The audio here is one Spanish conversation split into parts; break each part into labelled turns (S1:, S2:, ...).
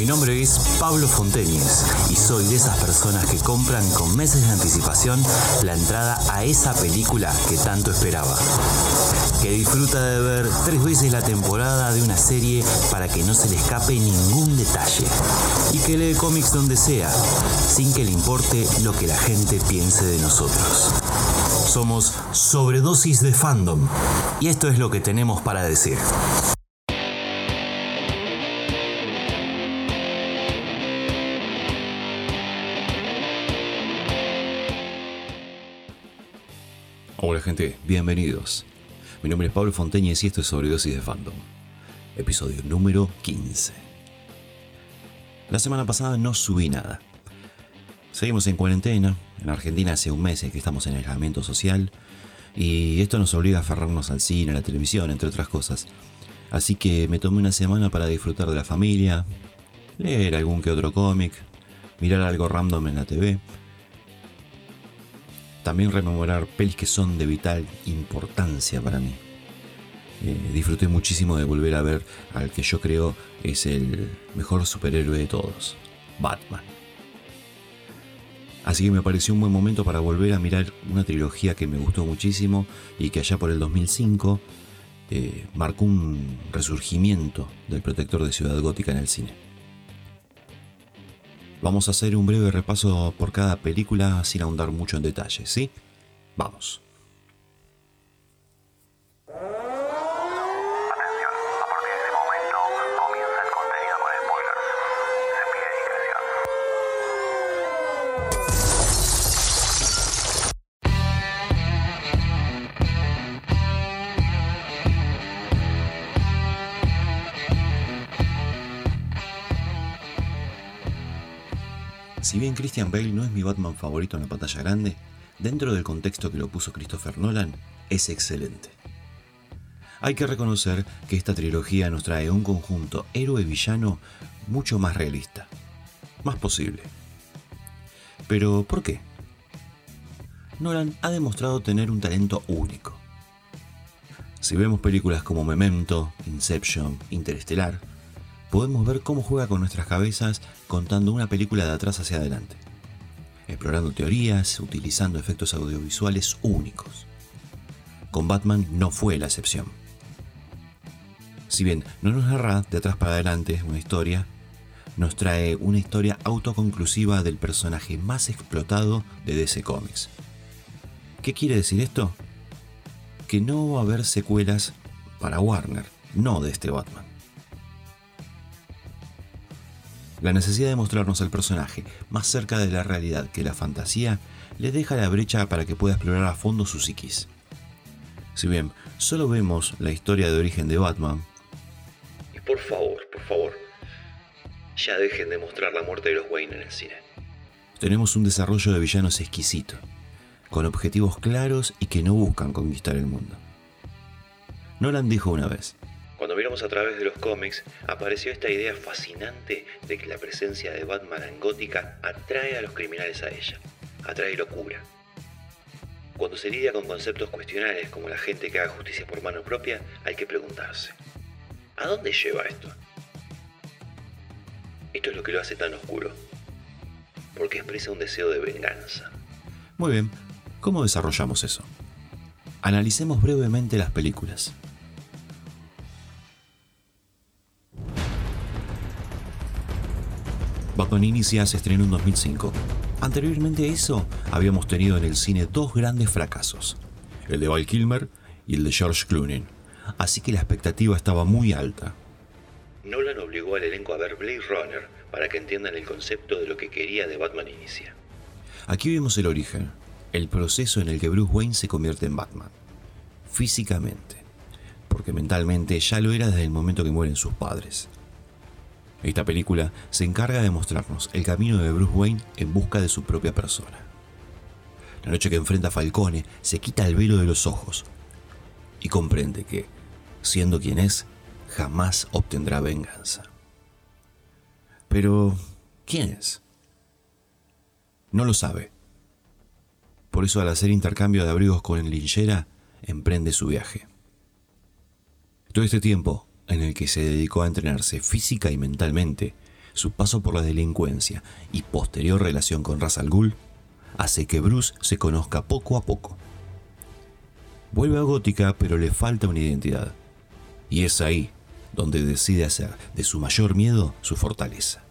S1: Mi nombre es Pablo Fonteñez y soy de esas personas que compran con meses de anticipación la entrada a esa película que tanto esperaba. Que disfruta de ver tres veces la temporada de una serie para que no se le escape ningún detalle. Y que lee cómics donde sea, sin que le importe lo que la gente piense de nosotros. Somos sobredosis de fandom. Y esto es lo que tenemos para decir. Hola gente, bienvenidos. Mi nombre es Pablo Fonteñez y esto es Sobredosis de Fandom. Episodio número 15. La semana pasada no subí nada. Seguimos en cuarentena. En Argentina hace un mes que estamos en aislamiento social. Y esto nos obliga a aferrarnos al cine, a la televisión, entre otras cosas. Así que me tomé una semana para disfrutar de la familia, leer algún que otro cómic, mirar algo random en la TV también rememorar pelis que son de vital importancia para mí. Eh, disfruté muchísimo de volver a ver al que yo creo es el mejor superhéroe de todos, Batman. Así que me pareció un buen momento para volver a mirar una trilogía que me gustó muchísimo y que allá por el 2005 eh, marcó un resurgimiento del protector de Ciudad Gótica en el cine. Vamos a hacer un breve repaso por cada película sin ahondar mucho en detalles, ¿sí? Vamos. Si bien Christian Bale no es mi Batman favorito en la pantalla grande, dentro del contexto que lo puso Christopher Nolan, es excelente. Hay que reconocer que esta trilogía nos trae un conjunto héroe-villano mucho más realista, más posible. Pero, ¿por qué? Nolan ha demostrado tener un talento único. Si vemos películas como Memento, Inception, Interestelar, podemos ver cómo juega con nuestras cabezas contando una película de atrás hacia adelante, explorando teorías, utilizando efectos audiovisuales únicos. Con Batman no fue la excepción. Si bien no nos narra de atrás para adelante una historia, nos trae una historia autoconclusiva del personaje más explotado de DC Comics. ¿Qué quiere decir esto? Que no va a haber secuelas para Warner, no de este Batman. La necesidad de mostrarnos al personaje más cerca de la realidad que la fantasía le deja la brecha para que pueda explorar a fondo su psiquis. Si bien solo vemos la historia de origen de Batman, y por favor, por favor, ya dejen de mostrar la muerte de los Wayne en el cine. Tenemos un desarrollo de villanos exquisito, con objetivos claros y que no buscan conquistar el mundo. Nolan dijo una vez, a través de los cómics, apareció esta idea fascinante de que la presencia de Batman en Gótica atrae a los criminales a ella, atrae locura. Cuando se lidia con conceptos cuestionables como la gente que haga justicia por mano propia, hay que preguntarse, ¿a dónde lleva esto? Esto es lo que lo hace tan oscuro, porque expresa un deseo de venganza. Muy bien, ¿cómo desarrollamos eso? Analicemos brevemente las películas. Batman Inicia se estrenó en 2005. Anteriormente a eso, habíamos tenido en el cine dos grandes fracasos, el de Val Kilmer y el de George Clooney, así que la expectativa estaba muy alta. Nolan obligó al elenco a ver Blade Runner para que entiendan el concepto de lo que quería de Batman Inicia. Aquí vemos el origen, el proceso en el que Bruce Wayne se convierte en Batman, físicamente, porque mentalmente ya lo era desde el momento que mueren sus padres. Esta película se encarga de mostrarnos el camino de Bruce Wayne en busca de su propia persona. La noche que enfrenta a Falcone se quita el velo de los ojos y comprende que, siendo quien es, jamás obtendrá venganza. Pero, ¿quién es? No lo sabe. Por eso al hacer intercambio de abrigos con linchera, emprende su viaje. Todo este tiempo, en el que se dedicó a entrenarse física y mentalmente, su paso por la delincuencia y posterior relación con Ra's al Ghul hace que Bruce se conozca poco a poco. Vuelve a Gótica, pero le falta una identidad. Y es ahí donde decide hacer de su mayor miedo su fortaleza.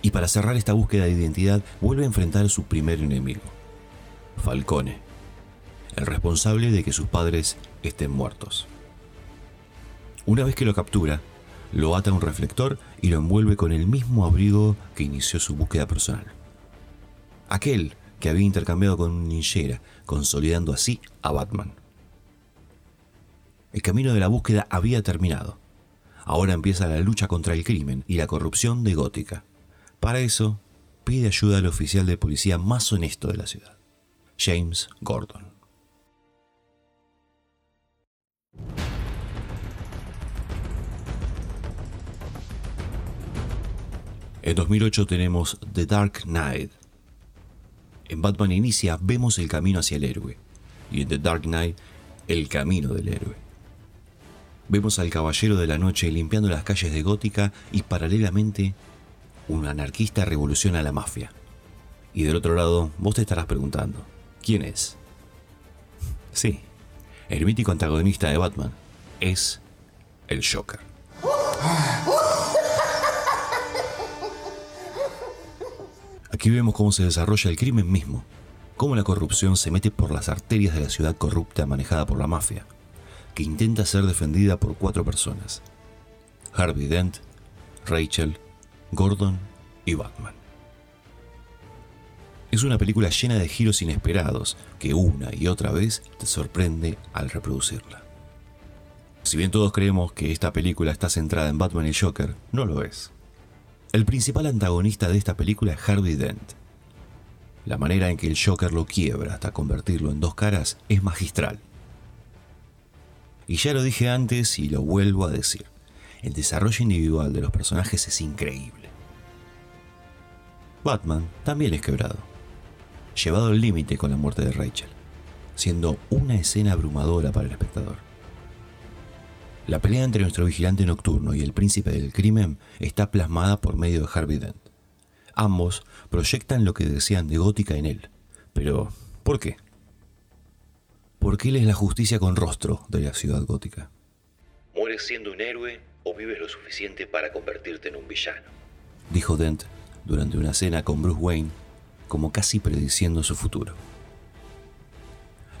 S1: Y para cerrar esta búsqueda de identidad, vuelve a enfrentar a su primer enemigo, Falcone, el responsable de que sus padres estén muertos. Una vez que lo captura, lo ata a un reflector y lo envuelve con el mismo abrigo que inició su búsqueda personal. Aquel que había intercambiado con un ninjera, consolidando así a Batman. El camino de la búsqueda había terminado. Ahora empieza la lucha contra el crimen y la corrupción de Gótica. Para eso, pide ayuda al oficial de policía más honesto de la ciudad, James Gordon. En 2008 tenemos The Dark Knight. En Batman Inicia vemos el camino hacia el héroe y en The Dark Knight el camino del héroe. Vemos al Caballero de la Noche limpiando las calles de Gótica y paralelamente un anarquista revoluciona la mafia. Y del otro lado, vos te estarás preguntando, ¿quién es? Sí, el mítico antagonista de Batman es el Joker. Aquí vemos cómo se desarrolla el crimen mismo, cómo la corrupción se mete por las arterias de la ciudad corrupta manejada por la mafia que intenta ser defendida por cuatro personas. Harvey Dent, Rachel, Gordon y Batman. Es una película llena de giros inesperados que una y otra vez te sorprende al reproducirla. Si bien todos creemos que esta película está centrada en Batman y Joker, no lo es. El principal antagonista de esta película es Harvey Dent. La manera en que el Joker lo quiebra hasta convertirlo en dos caras es magistral. Y ya lo dije antes y lo vuelvo a decir. El desarrollo individual de los personajes es increíble. Batman también es quebrado, llevado al límite con la muerte de Rachel, siendo una escena abrumadora para el espectador. La pelea entre nuestro vigilante nocturno y el príncipe del crimen está plasmada por medio de Harvey Dent. Ambos proyectan lo que desean de Gótica en él. Pero, ¿por qué? porque él es la justicia con rostro de la ciudad gótica.
S2: Mueres siendo un héroe o vives lo suficiente para convertirte en un villano,
S1: dijo Dent durante una cena con Bruce Wayne, como casi prediciendo su futuro.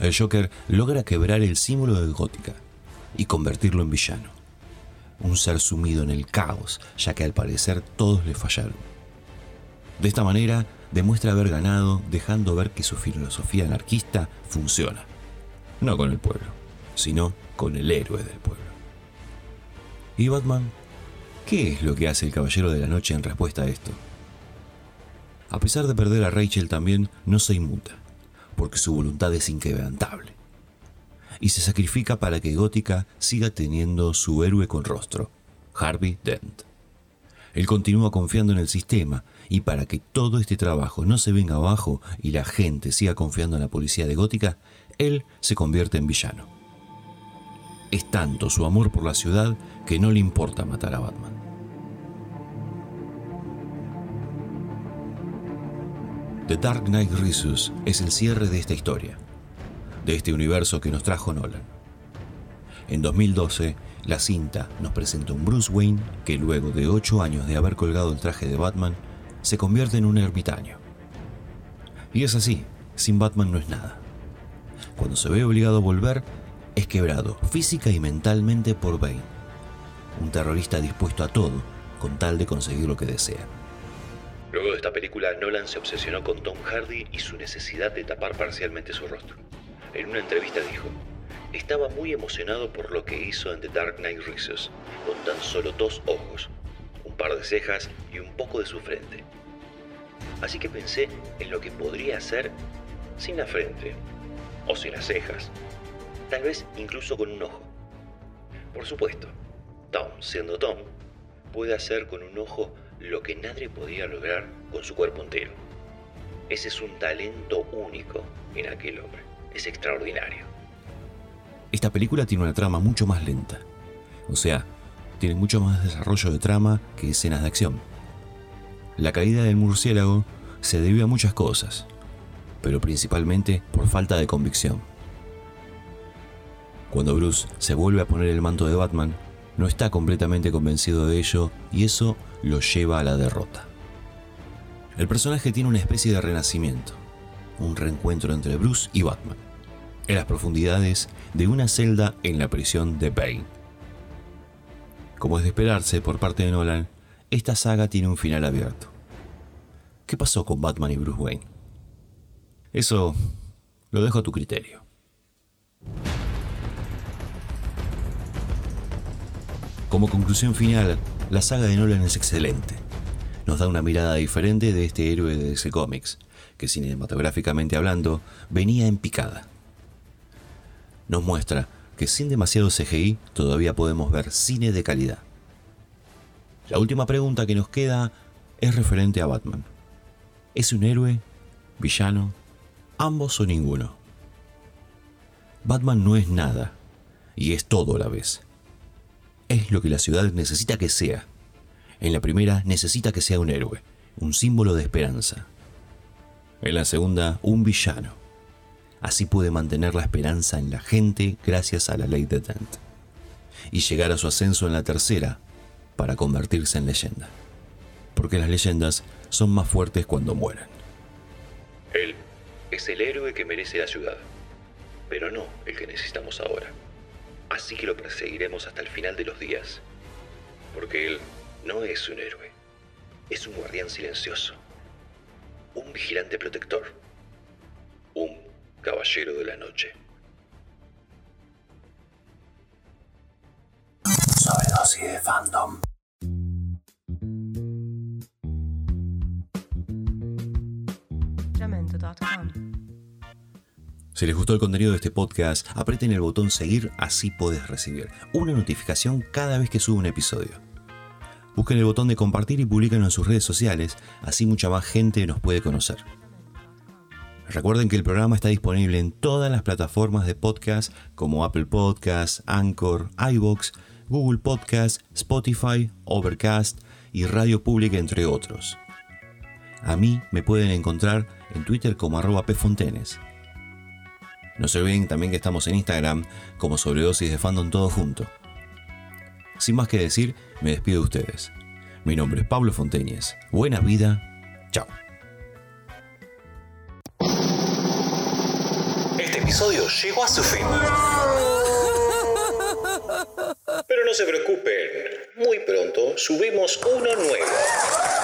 S1: El Joker logra quebrar el símbolo de Gótica y convertirlo en villano. Un ser sumido en el caos, ya que al parecer todos le fallaron. De esta manera demuestra haber ganado, dejando ver que su filosofía anarquista funciona no con el pueblo, sino con el héroe del pueblo. ¿Y Batman? ¿Qué es lo que hace el Caballero de la Noche en respuesta a esto? A pesar de perder a Rachel también, no se inmuta, porque su voluntad es inquebrantable. Y se sacrifica para que Gótica siga teniendo su héroe con rostro, Harvey Dent. Él continúa confiando en el sistema y para que todo este trabajo no se venga abajo y la gente siga confiando en la policía de Gótica, él se convierte en villano. Es tanto su amor por la ciudad que no le importa matar a Batman. The Dark Knight Rises es el cierre de esta historia, de este universo que nos trajo Nolan. En 2012, la cinta nos presenta un Bruce Wayne que luego de ocho años de haber colgado el traje de Batman, se convierte en un ermitaño. Y es así, sin Batman no es nada cuando se ve obligado a volver, es quebrado física y mentalmente por Bane, un terrorista dispuesto a todo con tal de conseguir lo que desea.
S2: Luego de esta película, Nolan se obsesionó con Tom Hardy y su necesidad de tapar parcialmente su rostro. En una entrevista dijo, estaba muy emocionado por lo que hizo en The Dark Knight Rises, con tan solo dos ojos, un par de cejas y un poco de su frente. Así que pensé en lo que podría hacer sin la frente, o sin las cejas, tal vez incluso con un ojo. Por supuesto, Tom, siendo Tom, puede hacer con un ojo lo que nadie podía lograr con su cuerpo entero. Ese es un talento único en aquel hombre. Es extraordinario.
S1: Esta película tiene una trama mucho más lenta. O sea, tiene mucho más desarrollo de trama que escenas de acción. La caída del murciélago se debió a muchas cosas, pero principalmente por falta de convicción. Cuando Bruce se vuelve a poner el manto de Batman, no está completamente convencido de ello y eso lo lleva a la derrota. El personaje tiene una especie de renacimiento, un reencuentro entre Bruce y Batman, en las profundidades de una celda en la prisión de Bane. Como es de esperarse por parte de Nolan, esta saga tiene un final abierto. ¿Qué pasó con Batman y Bruce Wayne? Eso lo dejo a tu criterio. Como conclusión final, la saga de Nolan es excelente. Nos da una mirada diferente de este héroe de DC Comics, que cinematográficamente hablando venía en picada. Nos muestra que sin demasiado CGI todavía podemos ver cine de calidad. La última pregunta que nos queda es referente a Batman. ¿Es un héroe? ¿Villano? ¿Ambos o ninguno? Batman no es nada, y es todo a la vez. Es lo que la ciudad necesita que sea. En la primera necesita que sea un héroe, un símbolo de esperanza. En la segunda, un villano Así puede mantener la esperanza en la gente gracias a la ley de Dent. Y llegar a su ascenso en la tercera para convertirse en leyenda. Porque las leyendas son más fuertes cuando mueren.
S2: Él es el héroe que merece la ciudad, pero no el que necesitamos ahora. Así que lo perseguiremos hasta el final de los días. Porque él no es un héroe, es un guardián silencioso, un vigilante protector, Caballero de la Noche.
S1: Sobredosis de fandom. Si les gustó el contenido de este podcast, aprieten el botón seguir, así puedes recibir una notificación cada vez que subo un episodio. Busquen el botón de compartir y publiquenlo en sus redes sociales, así mucha más gente nos puede conocer. Recuerden que el programa está disponible en todas las plataformas de podcast como Apple Podcasts, Anchor, iBox, Google Podcasts, Spotify, Overcast y Radio Pública, entre otros. A mí me pueden encontrar en Twitter como arroba pfontenes. No se olviden también que estamos en Instagram como sobredosis de fandom todo junto. Sin más que decir, me despido de ustedes. Mi nombre es Pablo Fonteñez. Buena vida. Chao.
S2: Episodio llegó a su fin. Pero no se preocupen, muy pronto subimos uno nuevo.